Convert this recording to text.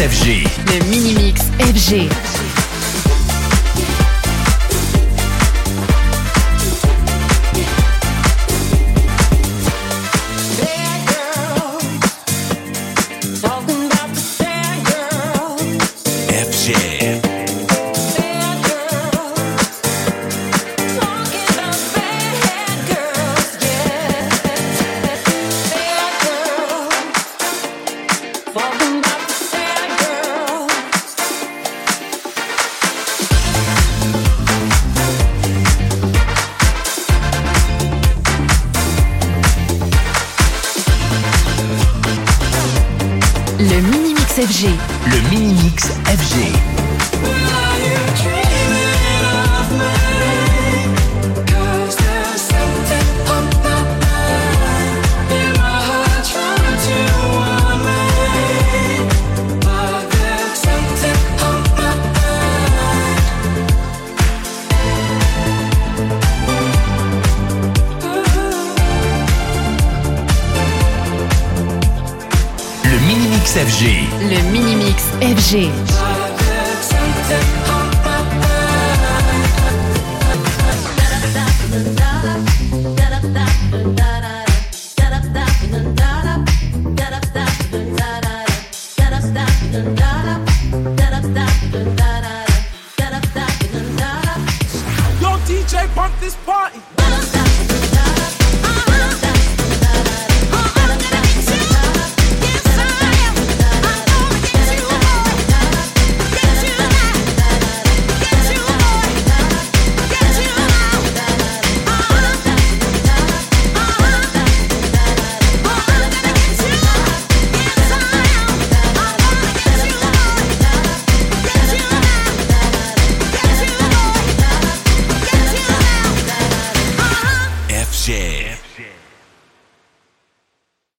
FG. Le Mini-Mix FG. Le Mini-Mix FG. Le Mini-Mix FG. Mini-Mix FG. Le Mini-Mix FG. Yo, DJ, pump this party. FG.